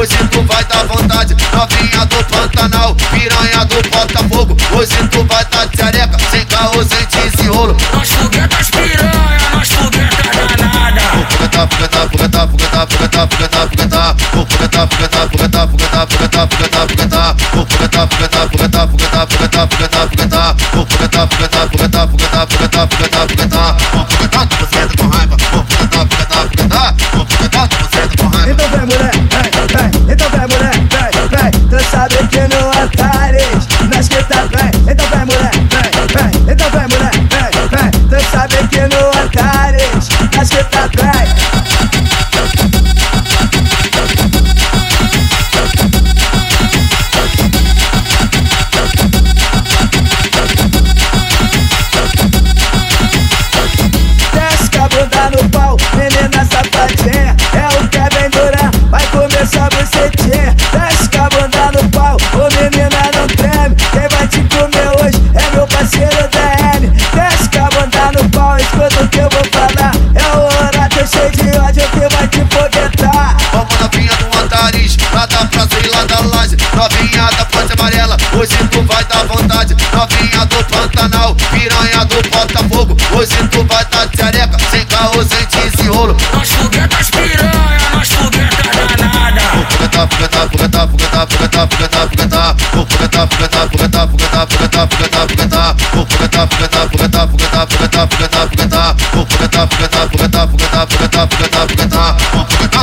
Hoje tu vai dar vontade, novinha do Pantanal, piranha do Botafogo. Hoje tu vai dar tchareca, sem caô, sem desenrolo. Nós foguetas piranha, nós foguetas danada. Fogueta, fogueta, fogueta, fogueta, fogueta, fogueta, fogueta. Fogueta, fogueta, fogueta, fogueta, fogueta, fogueta, fogueta. Fogueta, fogueta, fogueta, fogueta, fogueta, fogueta, fogueta. Fogueta, fogueta, fogueta, fogueta, fogueta, fogueta, fogueta. Com a bunda no pau, ô menina não treme. Quem vai te comer hoje é meu parceiro DN Desce com a bunda no pau, escuta o que eu vou falar. É o horário cheio de ódio que vai te foguetar. Vamos novinha do Antares, lá da praça e lá da laje. Novinha da ponte amarela, hoje tu vai dar vontade. Novinha do Pantanal, piranha do Botafogo Hoje tu vai tá de areca, sem carro, sem desenrolo. Foguetas piranha, nós foguetas danada. Fogueta, fogueta, fogueta, fogueta, fogueta, fogueta, fogueta Fogueta, fogueta, fogueta, fogueta, fogueta, fogueta, fogueta Fogueta, fogueta, fogueta, fogueta, fogueta, fogueta, fogueta Fogueta, fogueta, fogueta, fogueta, fogueta, fogueta, fogueta